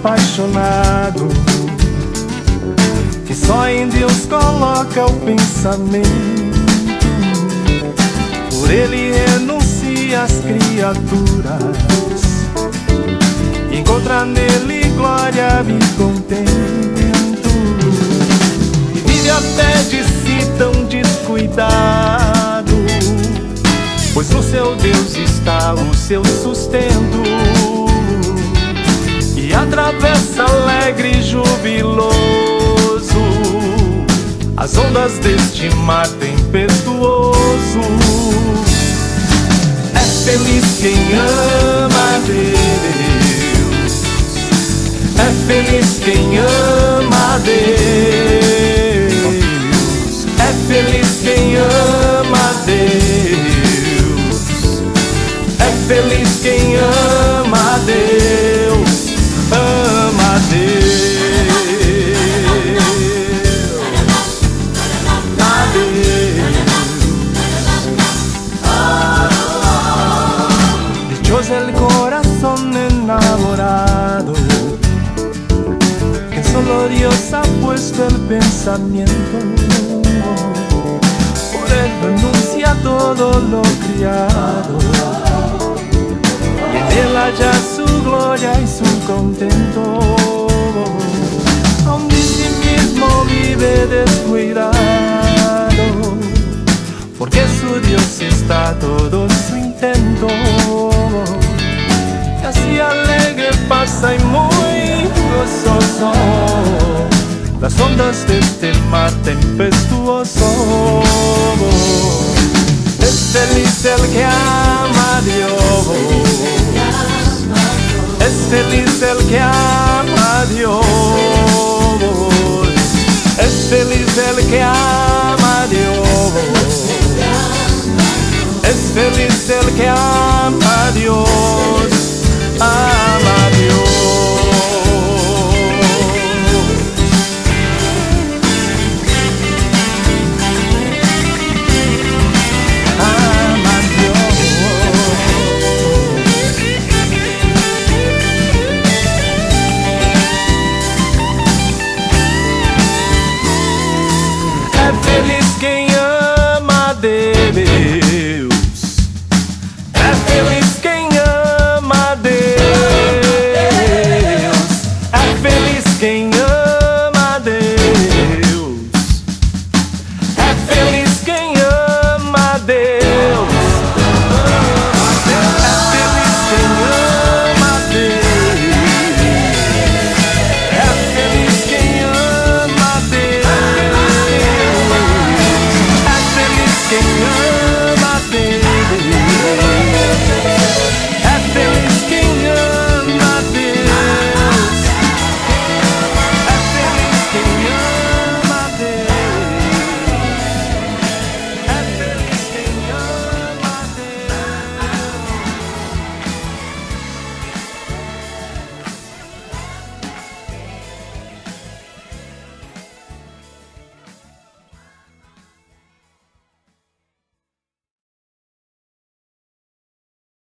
apaixonado que só em Deus coloca o pensamento. Por ele renuncia às criaturas, encontra nele glória e contento. E vive até de si tão descuidado, pois no seu Deus está o seu sustento atravessa alegre e jubiloso. As ondas deste mar tempestuoso. É feliz quem ama Deus, é feliz quem ama Deus, é feliz quem ama Deus, é feliz quem ha puesto el pensamiento. Por él renuncia todo lo criado, y en él halla su gloria y su contento. Aún de sí mismo vive descuidado, porque su Dios está todo su intento. Y así alegre pasa y muy gozoso las ondas de este mar tempestuoso. Es feliz el que ama a Dios. Es feliz el que ama a Dios. Es feliz el que ama a Dios. Es feliz el que ama a Dios.